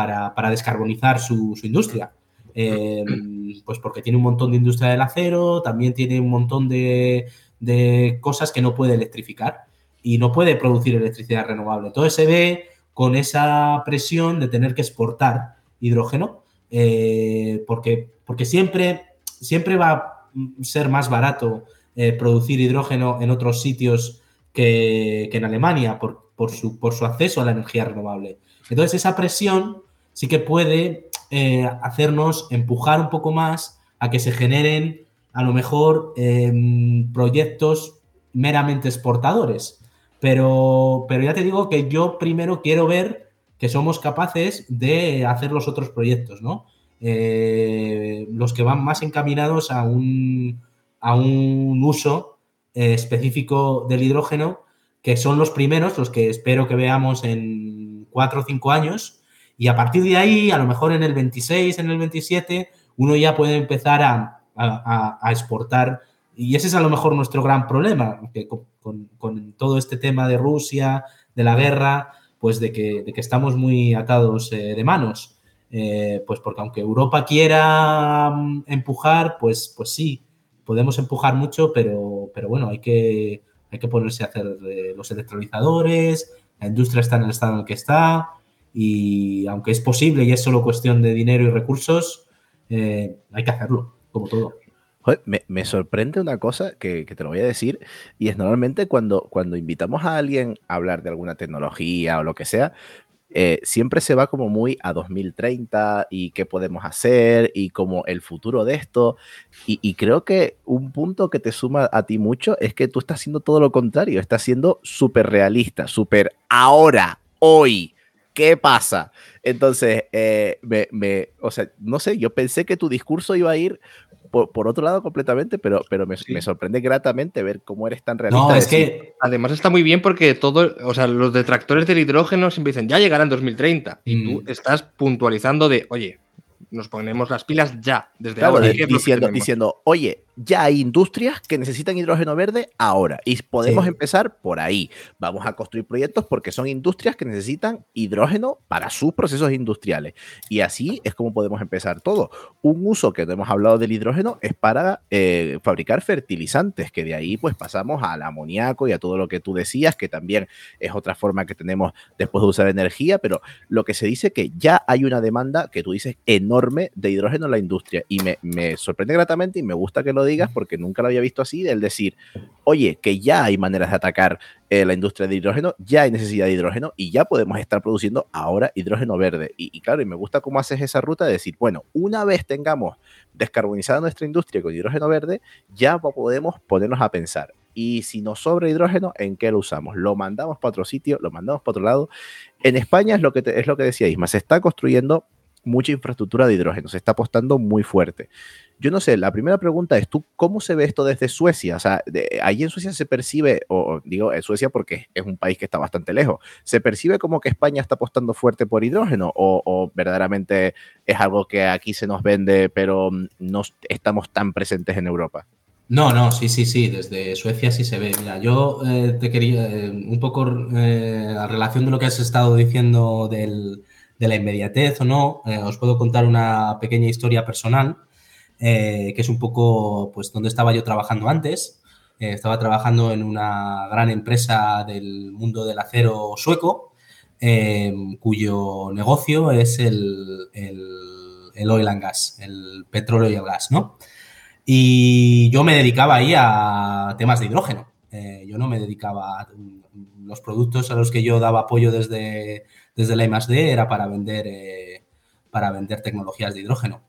descarbonizar su, industria. pues porque tiene un montón de industria del acero, también tiene un montón de, de cosas que no puede electrificar y no puede producir electricidad renovable. Entonces se ve con esa presión de tener que exportar hidrógeno, eh, porque, porque siempre, siempre va a ser más barato eh, producir hidrógeno en otros sitios que, en Alemania por, por, su, por su acceso a la energía renovable. Entonces esa presión sí que puede eh, hacernos empujar un poco más a que se generen a lo mejor em, proyectos meramente exportadores. Pero, pero ya te digo que yo primero quiero ver que somos capaces de hacer los otros proyectos, ¿no? Eh, los que van más encaminados a un, a un uso eh, específico del hidrógeno, que son los primeros, los que espero que veamos en cuatro o cinco años, y a partir de ahí, a lo mejor en el 26, en el 27, uno ya puede empezar a, a exportar y ese es a lo mejor nuestro gran problema, que con, todo este tema de Rusia, de la guerra, pues de que, estamos muy atados eh, de manos. Eh, pues porque aunque Europa quiera mm, empujar, pues, pues sí, podemos empujar mucho, pero, pero bueno, hay que, hay que ponerse a hacer eh, los electrolizadores, la industria está en el estado en el que está, y aunque es posible y es solo cuestión de dinero y recursos, hay que hacerlo, como todo me, sorprende una cosa que, te lo voy a decir, y es normalmente cuando, cuando invitamos a alguien a hablar de alguna tecnología o lo que sea, eh, siempre se va como muy a 2030 y qué podemos hacer y como el futuro de esto. Y, creo que un punto que te suma a ti mucho es que tú estás haciendo todo lo contrario, estás siendo súper realista, súper ahora, hoy. ¿Qué pasa? Entonces, eh, me, me, o sea, no sé, yo pensé que tu discurso iba a ir por, otro lado completamente, pero, pero me, sorprende gratamente ver cómo eres tan realista. No, es que además está muy bien porque todo, o sea, los detractores del hidrógeno siempre dicen, ya llegará en 2030. Y tú mm. estás puntualizando de, oye, nos ponemos las pilas ya, desde ahora. Diciendo, diciendo, oye, ya hay industrias que necesitan hidrógeno verde ahora y podemos empezar por ahí. Vamos a construir proyectos porque son industrias que necesitan hidrógeno para sus procesos industriales. Y así es como podemos empezar todo. Un uso que no hemos hablado del hidrógeno es para eh, fabricar fertilizantes, que de ahí pues pasamos al amoníaco y a todo lo que tú decías, que también es otra forma que tenemos después de usar energía, pero lo que se dice que ya hay una demanda que tú dices enorme de hidrógeno en la industria y me, me sorprende gratamente y me gusta que lo digas porque nunca lo había visto así, el decir, oye, que ya hay maneras de atacar eh, la industria de hidrógeno, ya hay necesidad de hidrógeno y ya podemos estar produciendo ahora hidrógeno verde. Y, claro, y me gusta cómo haces esa ruta de decir, bueno, una vez tengamos descarbonizada nuestra industria con hidrógeno verde, ya podemos ponernos a pensar. Y si nos sobra hidrógeno, ¿en qué lo usamos? Lo mandamos para otro sitio, lo mandamos para otro lado. En España es lo que, es lo que decía Isma, se está construyendo mucha infraestructura de hidrógeno, se está apostando muy fuerte yo no sé, la primera pregunta es, ¿tú cómo se ve esto desde Suecia? O sea, ahí en Suecia se percibe, o digo en Suecia porque es un país que está bastante lejos, ¿se percibe como que España está apostando fuerte por hidrógeno o, verdaderamente es algo que aquí se nos vende pero no estamos tan presentes en Europa? No, no, sí, sí, sí, desde Suecia sí se ve. Mira, yo eh, te quería, eh, un poco eh, a relación de lo que has estado diciendo del, de la inmediatez o no, os puedo contar una pequeña historia personal. Eh, que es un poco pues donde estaba yo trabajando antes. Eh, estaba trabajando en una gran empresa del mundo del acero sueco, em, cuyo negocio es el, el, oil and gas, el petróleo y el gas, ¿no? Y yo me dedicaba ahí a temas de hidrógeno. Eh, yo no me dedicaba a los productos a los que yo daba apoyo desde, desde la I+.D. era para vender, para vender tecnologías de hidrógeno.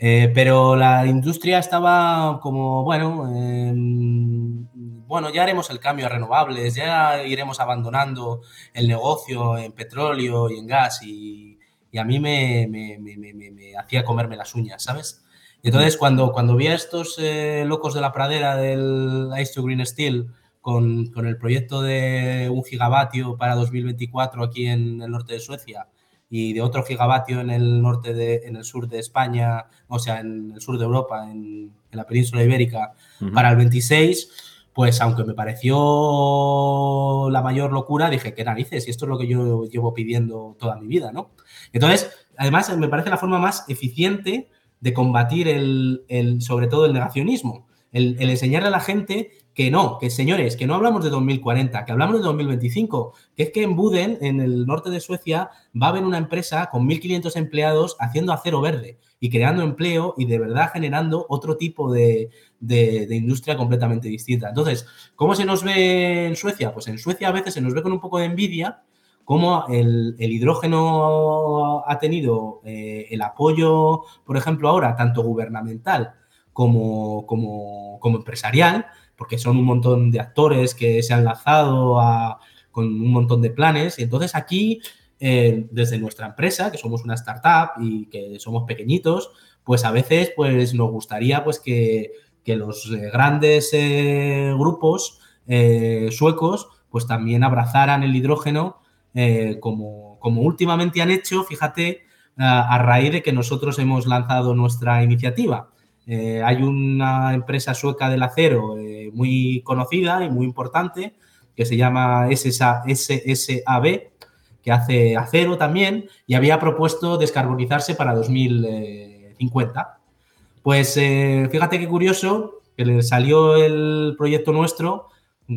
Eh, pero la industria estaba como, bueno, em, bueno, ya haremos el cambio a renovables, ya iremos abandonando el negocio en petróleo y en gas y, y a mí me, me, me, me hacía comerme las uñas, ¿sabes? Y entonces cuando, cuando vi a estos eh, locos de la pradera del Ice to Green Steel con, con, el proyecto de un gigavatio para 2024 aquí en el norte de Suecia y de otro gigavatio en el norte de, en el sur de España, o sea, en el sur de Europa, en, en la península ibérica, uh -huh. para el 26, pues aunque me pareció la mayor locura, dije, qué narices, y esto es lo que yo llevo pidiendo toda mi vida, ¿no? Entonces, además, me parece la forma más eficiente de combatir el, el sobre todo el negacionismo, el, el, enseñarle a la gente que no, que señores, que no hablamos de 2040, que hablamos de 2025, que es que en Buden, en el norte de Suecia, va a haber una empresa con 1.500 empleados haciendo acero verde y creando empleo y de verdad generando otro tipo de, de, industria completamente distinta. Entonces, ¿cómo se nos ve en Suecia? Pues en Suecia a veces se nos ve con un poco de envidia cómo el, el hidrógeno ha tenido eh, el apoyo, por ejemplo, ahora, tanto gubernamental como, como, como, empresarial, porque son un montón de actores que se han lanzado con un montón de planes. Y entonces aquí, eh, desde nuestra empresa, que somos una startup y que somos pequeñitos, pues a veces pues, nos gustaría pues, que, que los grandes eh, grupos eh, suecos pues también abrazaran el hidrógeno eh, como, como, últimamente han hecho, fíjate, a, raíz de que nosotros hemos lanzado nuestra iniciativa. Eh, hay una empresa sueca del acero eh, muy conocida y muy importante que se llama SSA, SSAB, que hace acero también y había propuesto descarbonizarse para 2050. Pues eh, fíjate qué curioso que le salió el proyecto nuestro,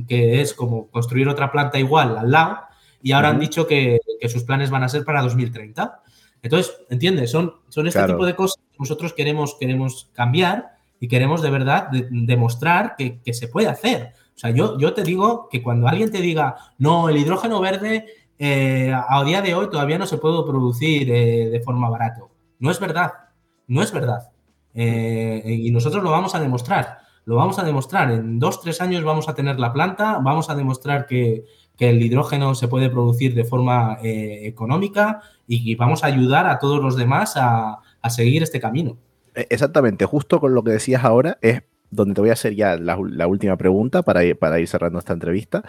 que es como construir otra planta igual al lado, y ahora uh -huh. han dicho que, que, sus planes van a ser para 2030. Entonces, ¿entiendes? Son, son este claro. tipo de cosas que nosotros queremos, queremos cambiar y queremos de verdad de, demostrar que, que, se puede hacer. O sea, yo, yo te digo que cuando alguien te diga, no, el hidrógeno verde eh, a día de hoy todavía no se puede producir eh, de forma barato. No es verdad, no es verdad. Eh, y nosotros lo vamos a demostrar. Lo vamos a demostrar. En dos, tres años vamos a tener la planta, vamos a demostrar que, que el hidrógeno se puede producir de forma eh, económica y, vamos a ayudar a todos los demás a, a, seguir este camino. E, exactamente, justo con lo que decías ahora es donde te voy a hacer ya la, la última pregunta para ir, para ir, cerrando esta entrevista,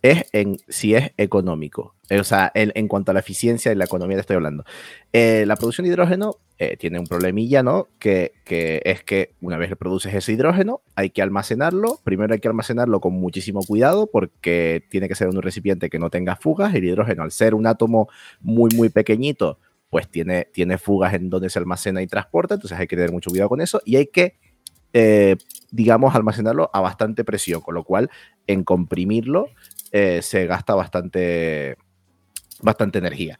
es en si es económico. O sea, en, cuanto a la eficiencia y la economía te estoy hablando. Eh, la producción de hidrógeno eh, tiene un problemilla, ¿no? Que, que, es que una vez produces ese hidrógeno, hay que almacenarlo. Primero hay que almacenarlo con muchísimo cuidado porque tiene que ser un recipiente que no tenga fugas. El hidrógeno, al ser un átomo muy, muy pequeñito, pues tiene, tiene fugas en donde se almacena y transporta. Entonces hay que tener mucho cuidado con eso y hay que eh, digamos, almacenarlo a bastante presión, con lo cual en comprimirlo eh, se gasta bastante, bastante energía.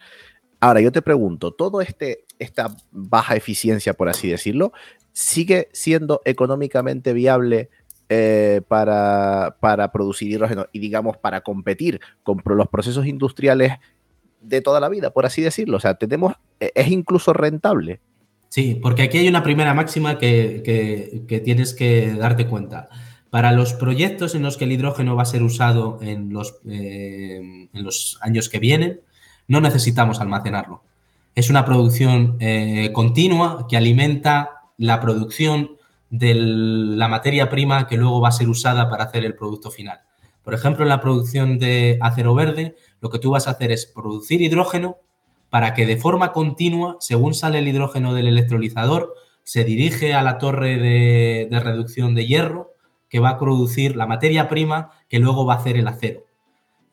Ahora, yo te pregunto, ¿todo este, esta baja eficiencia, por así decirlo, sigue siendo económicamente viable eh, para, para, producir hidrógeno y, digamos, para competir con los procesos industriales de toda la vida, por así decirlo? O sea, tenemos, e, es incluso rentable. Sí, porque aquí hay una primera máxima que, que, que, tienes que darte cuenta. Para los proyectos en los que el hidrógeno va a ser usado en los, eh, en los años que vienen, no necesitamos almacenarlo. Es una producción eh, continua que alimenta la producción de la materia prima que luego va a ser usada para hacer el producto final. Por ejemplo, en la producción de acero verde, lo que tú vas a hacer es producir hidrógeno para que de forma continua, según sale el hidrógeno del electrolizador, se dirige a la torre de, de, reducción de hierro que va a producir la materia prima que luego va a hacer el acero.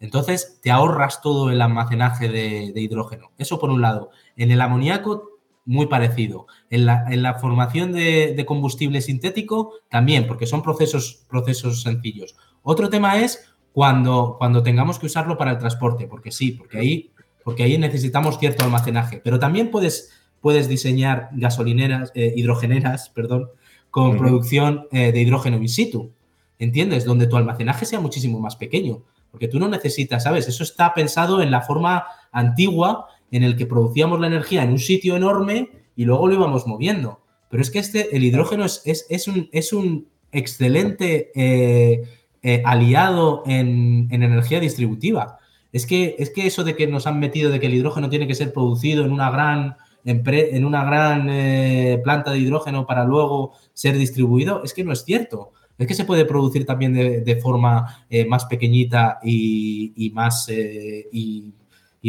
Entonces, te ahorras todo el almacenaje de, de hidrógeno. Eso por un lado. En el amoníaco, muy parecido. En la, en la formación de, de, combustible sintético, también, porque son procesos, procesos sencillos. Otro tema es cuando, cuando tengamos que usarlo para el transporte, porque sí, porque ahí porque ahí necesitamos cierto almacenaje. Pero también puedes, puedes diseñar gasolineras, eh, hidrogeneras, (laughs) perdón, con uh -huh. producción eh, de hidrógeno in situ, ¿entiendes? Donde tu almacenaje sea muchísimo más pequeño, porque tú no necesitas, ¿sabes? Eso está pensado en la forma antigua en el que producíamos la energía en un sitio enorme y luego lo íbamos moviendo. Pero es que este, el hidrógeno es, es, es un, es un excelente eh, eh aliado en, en energía distributiva es que, es que eso de que nos han metido de que el hidrógeno tiene que ser producido en una gran en, una gran eh, planta de hidrógeno para luego ser distribuido. Es que no es cierto. Es que se puede producir también de, forma eh, más pequeñita y, más, y,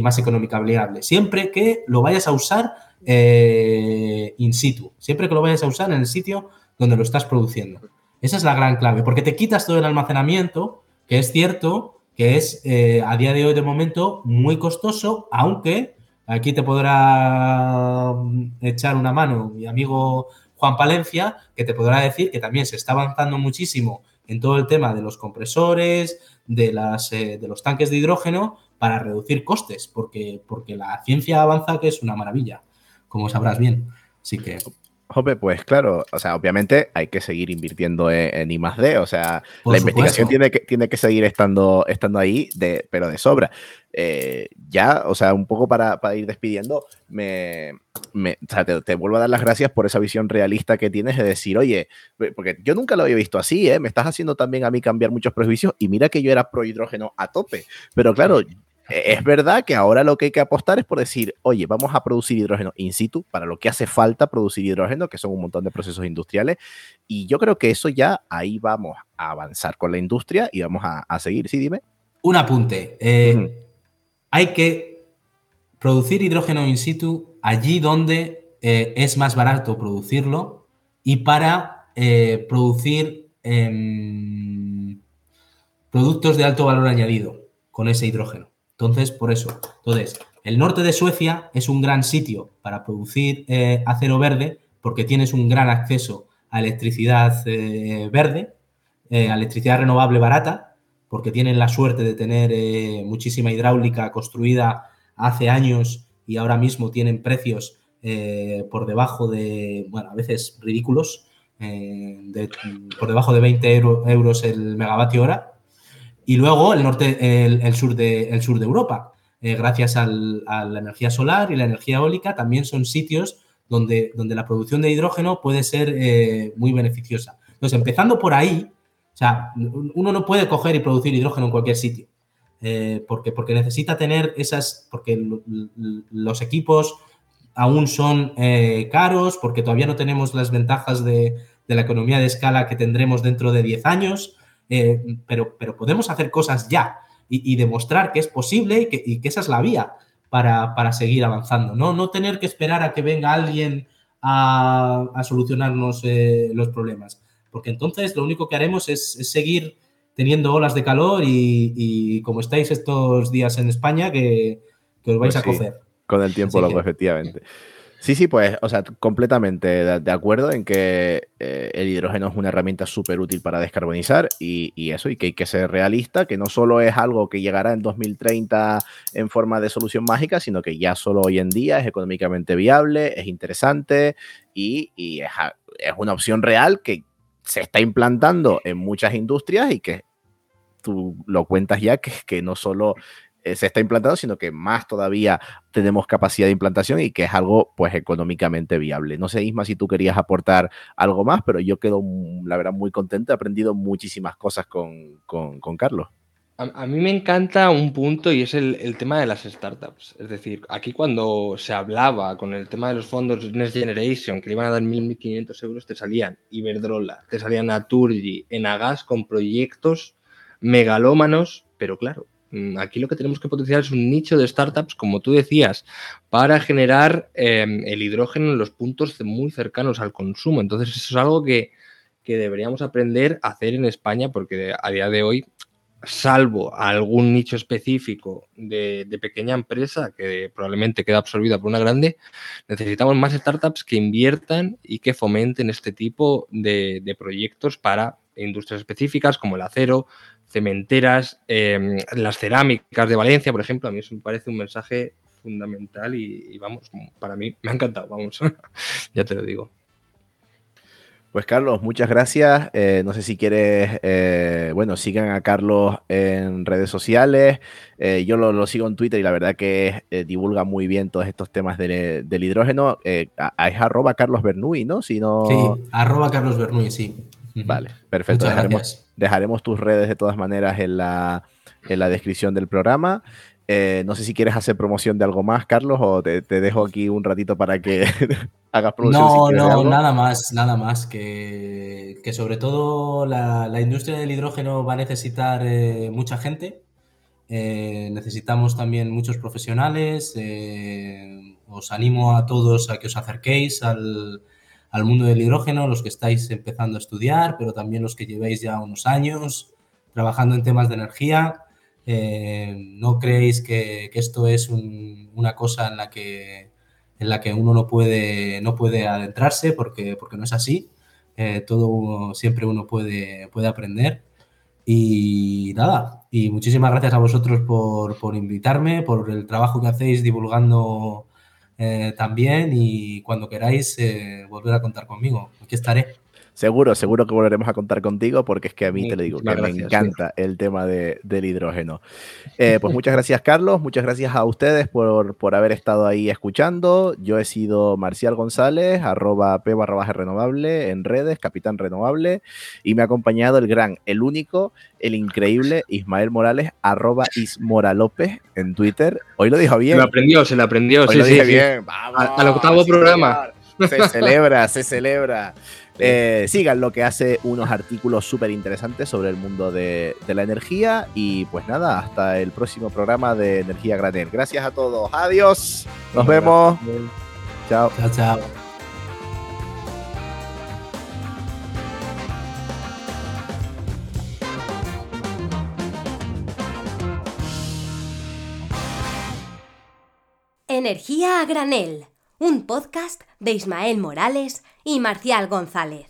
más económica. Siempre que lo vayas a usar in situ. Siempre que lo vayas a usar en el sitio donde lo estás produciendo. Esa es la gran clave, porque te quitas todo el almacenamiento, que es cierto que es a día de hoy de momento muy costoso, aunque Aquí te podrá mm, echar una mano mi amigo Juan Palencia, que te podrá decir que también se está avanzando muchísimo en todo el tema de los compresores, de, las, eh, de los tanques de hidrógeno, para reducir costes, porque, porque la ciencia avanza que es una maravilla, como sabrás bien. Así que Jope, pues claro, o sea, obviamente hay que seguir invirtiendo en, I más D, o sea, la investigación tiene que, tiene que seguir estando, estando ahí, de, pero de sobra. Eh, ya, o sea, un poco para, ir despidiendo, me, te, vuelvo a dar las gracias por esa visión realista que tienes de decir, oye, porque yo nunca lo había visto así, ¿eh? me estás haciendo también a mí cambiar muchos prejuicios y mira que yo era pro hidrógeno a tope, pero claro, es verdad que ahora lo que hay que apostar es por decir, oye, vamos a producir hidrógeno in situ para lo que hace falta producir hidrógeno, que son un montón de procesos industriales. Y yo creo que eso ya ahí vamos a avanzar con la industria y vamos a, seguir. Sí, dime. Un apunte. Eh, hay que producir hidrógeno in situ allí donde eh, es más barato producirlo y para eh, producir em, productos de alto valor añadido con ese hidrógeno. Entonces, por eso. Entonces, el norte de Suecia es un gran sitio para producir eh, acero verde porque tienes un gran acceso a electricidad eh, verde, eh, a electricidad renovable barata, porque tienen la suerte de tener muchísima hidráulica construida hace años y ahora mismo tienen precios por debajo de, bueno, a veces ridículos, por debajo de 20 euros el megavatio hora y luego el norte, el, sur, de, el sur de Europa. Eh, gracias a la energía solar y la energía eólica, también son sitios donde, donde la producción de hidrógeno puede ser eh, muy beneficiosa. Entonces, empezando por ahí, o sea, uno no puede coger y producir hidrógeno en cualquier sitio, eh, porque, porque necesita tener esas, porque los equipos aún son caros, porque todavía no tenemos las ventajas de, de la economía de escala que tendremos dentro de 10 años. Eh, pero, pero podemos hacer cosas ya y, demostrar que es posible y que, esa es la vía para, seguir avanzando, ¿no? No tener que esperar a que venga alguien a, solucionarnos eh, los problemas, porque entonces lo único que haremos es, seguir teniendo olas de calor y, como estáis estos días en España, que, os vais pues a cocer. Con el tiempo, loco, efectivamente. Sí, sí, pues, o sea, completamente de, acuerdo en que eh, el hidrógeno es una herramienta súper útil para descarbonizar y, eso, y que hay que ser realista, que no solo es algo que llegará en 2030 en forma de solución mágica, sino que ya solo hoy en día es económicamente viable, es interesante y, es, una opción real que se está implantando en muchas industrias y que tú lo cuentas ya, que, no solo se está implantando, sino que más todavía tenemos capacidad de implantación y que es algo pues económicamente viable. No sé, Isma, si tú querías aportar algo más, pero yo quedo, mm, la verdad, muy contento. He aprendido muchísimas cosas con, Carlos. A, mí me encanta un punto y es el, tema de las startups. Es decir, aquí cuando se hablaba con el tema de los fondos Next Generation, que le iban a dar 1.500 euros, te salían Iberdrola, te salían Naturgy, Enagas con proyectos megalómanos, pero claro, aquí lo que tenemos que potenciar es un nicho de startups, como tú decías, para generar em, el hidrógeno en los puntos muy cercanos al consumo. Entonces, eso es algo que, deberíamos aprender a hacer en España, porque a día de hoy, salvo algún nicho específico de, pequeña empresa que probablemente queda absorbida por una grande, necesitamos más startups que inviertan y que fomenten este tipo de proyectos para industrias específicas como el acero, cementeras, em, las cerámicas de Valencia, por ejemplo, a mí eso me parece un mensaje fundamental y, vamos, para mí me ha encantado, vamos, (laughs) ya te lo digo. Pues Carlos, muchas gracias. Eh, no sé si quieres, eh, bueno, sigan a Carlos en redes sociales. Eh, yo lo, sigo en Twitter y la verdad que divulga muy bien todos estos temas del hidrógeno. es arroba Carlos Bernuy, ¿no? Si no... Sí, arroba Carlos Bernuy, sí. Vale, perfecto. Dejaremos, tus redes de todas maneras en la, en la descripción del programa. Eh, no sé si quieres hacer promoción de algo más, Carlos, o te, dejo aquí un ratito para que (laughs) hagas promoción. No, no, nada más, nada más. Que, que sobre todo la, la, industria del hidrógeno va a necesitar eh, mucha gente. Eh, necesitamos también muchos profesionales. os animo a todos a que os acerquéis al, al mundo del hidrógeno, los que estáis empezando a estudiar, pero también los que llevéis ya unos años trabajando en temas de energía. Eh, no creéis que, esto es una cosa en la que, en la que uno no puede, no puede adentrarse porque, porque no es así. Eh, todo siempre uno puede, puede aprender. Y nada, y muchísimas gracias a vosotros por, por invitarme, por el trabajo que hacéis divulgando eh, también y cuando queráis volver a contar conmigo, aquí estaré. Seguro, seguro que volveremos a contar contigo porque es que a mí te lo digo, que me encanta el tema del hidrógeno. Eh, pues muchas gracias, Carlos. Muchas gracias a ustedes por, por, haber estado ahí escuchando. Yo he sido Marcial González, arroba p barra baja renovable en redes, capitán renovable. Y me ha acompañado el gran, el único, el increíble Ismael Morales, arroba ismoralópez en Twitter. Hoy lo dijo bien. Se lo aprendió, se lo aprendió. Hoy sí, lo dije bien. Vamos, al, octavo programa. Se celebra, se celebra. Eh, sigan lo que hace unos artículos súper interesantes sobre el mundo de, la energía. Y pues nada, hasta el próximo programa de Energía Granel. Gracias a todos. Adiós. Nos vemos. Chao. Chao, chao. Energía a granel, un podcast de Ismael Morales y Marcial González.